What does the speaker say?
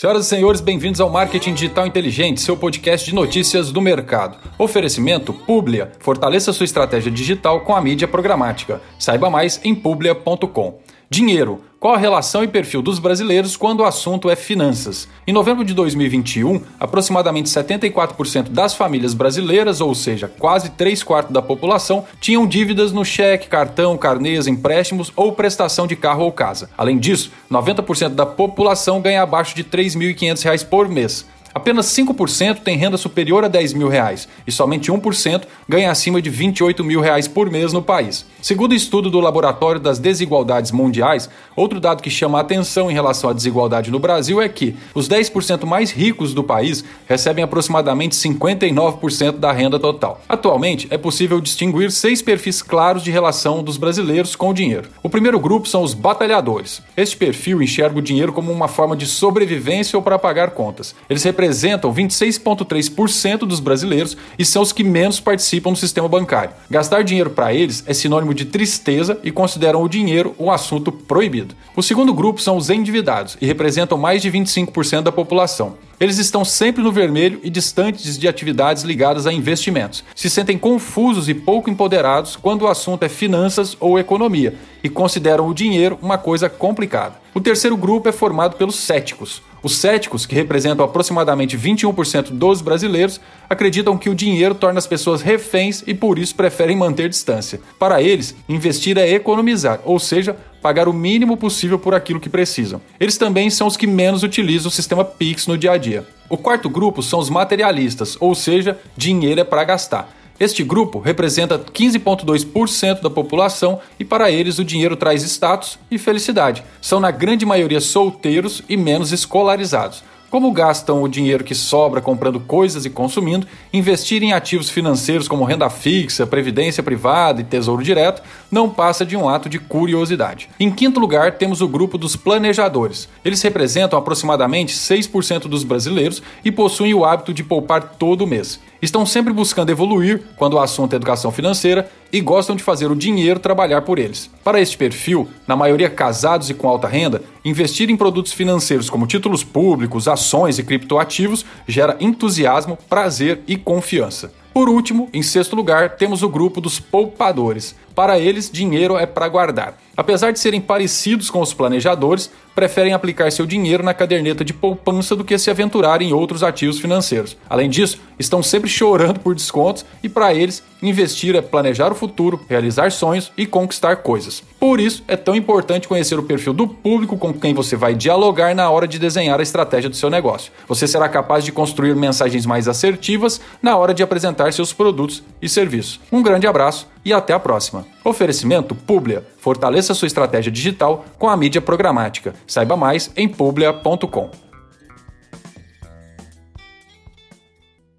Senhoras e senhores, bem-vindos ao Marketing Digital Inteligente, seu podcast de notícias do mercado. Oferecimento Publia. Fortaleça sua estratégia digital com a mídia programática. Saiba mais em publia.com. Dinheiro. Qual a relação e perfil dos brasileiros quando o assunto é finanças? Em novembro de 2021, aproximadamente 74% das famílias brasileiras, ou seja, quase 3 quartos da população, tinham dívidas no cheque, cartão, carnês, empréstimos ou prestação de carro ou casa. Além disso, 90% da população ganha abaixo de R$ 3.500 por mês. Apenas 5% tem renda superior a 10 mil reais e somente 1% ganha acima de 28 mil reais por mês no país. Segundo o estudo do Laboratório das Desigualdades Mundiais, outro dado que chama a atenção em relação à desigualdade no Brasil é que os 10% mais ricos do país recebem aproximadamente 59% da renda total. Atualmente, é possível distinguir seis perfis claros de relação dos brasileiros com o dinheiro. O primeiro grupo são os batalhadores. Este perfil enxerga o dinheiro como uma forma de sobrevivência ou para pagar contas. Eles representam 26,3% dos brasileiros e são os que menos participam do sistema bancário. Gastar dinheiro para eles é sinônimo de tristeza e consideram o dinheiro um assunto proibido. O segundo grupo são os endividados e representam mais de 25% da população. Eles estão sempre no vermelho e distantes de atividades ligadas a investimentos. Se sentem confusos e pouco empoderados quando o assunto é finanças ou economia e consideram o dinheiro uma coisa complicada. O terceiro grupo é formado pelos céticos. Os céticos, que representam aproximadamente 21% dos brasileiros, acreditam que o dinheiro torna as pessoas reféns e por isso preferem manter distância. Para eles, investir é economizar, ou seja, pagar o mínimo possível por aquilo que precisam. Eles também são os que menos utilizam o sistema Pix no dia a dia. O quarto grupo são os materialistas, ou seja, dinheiro é para gastar. Este grupo representa 15,2% da população e para eles o dinheiro traz status e felicidade. São na grande maioria solteiros e menos escolarizados. Como gastam o dinheiro que sobra comprando coisas e consumindo, investir em ativos financeiros como renda fixa, previdência privada e tesouro direto não passa de um ato de curiosidade. Em quinto lugar, temos o grupo dos planejadores. Eles representam aproximadamente 6% dos brasileiros e possuem o hábito de poupar todo mês. Estão sempre buscando evoluir quando o assunto é educação financeira e gostam de fazer o dinheiro trabalhar por eles. Para este perfil, na maioria casados e com alta renda, investir em produtos financeiros como títulos públicos, ações e criptoativos gera entusiasmo, prazer e confiança. Por último, em sexto lugar, temos o grupo dos poupadores. Para eles, dinheiro é para guardar. Apesar de serem parecidos com os planejadores, preferem aplicar seu dinheiro na caderneta de poupança do que se aventurar em outros ativos financeiros. Além disso, estão sempre chorando por descontos e para eles, investir é planejar o futuro, realizar sonhos e conquistar coisas. Por isso, é tão importante conhecer o perfil do público com quem você vai dialogar na hora de desenhar a estratégia do seu negócio. Você será capaz de construir mensagens mais assertivas na hora de apresentar seus produtos e serviços. Um grande abraço e até a próxima. Oferecimento Publia. Fortaleça sua estratégia digital com a mídia programática. Saiba mais em publia.com.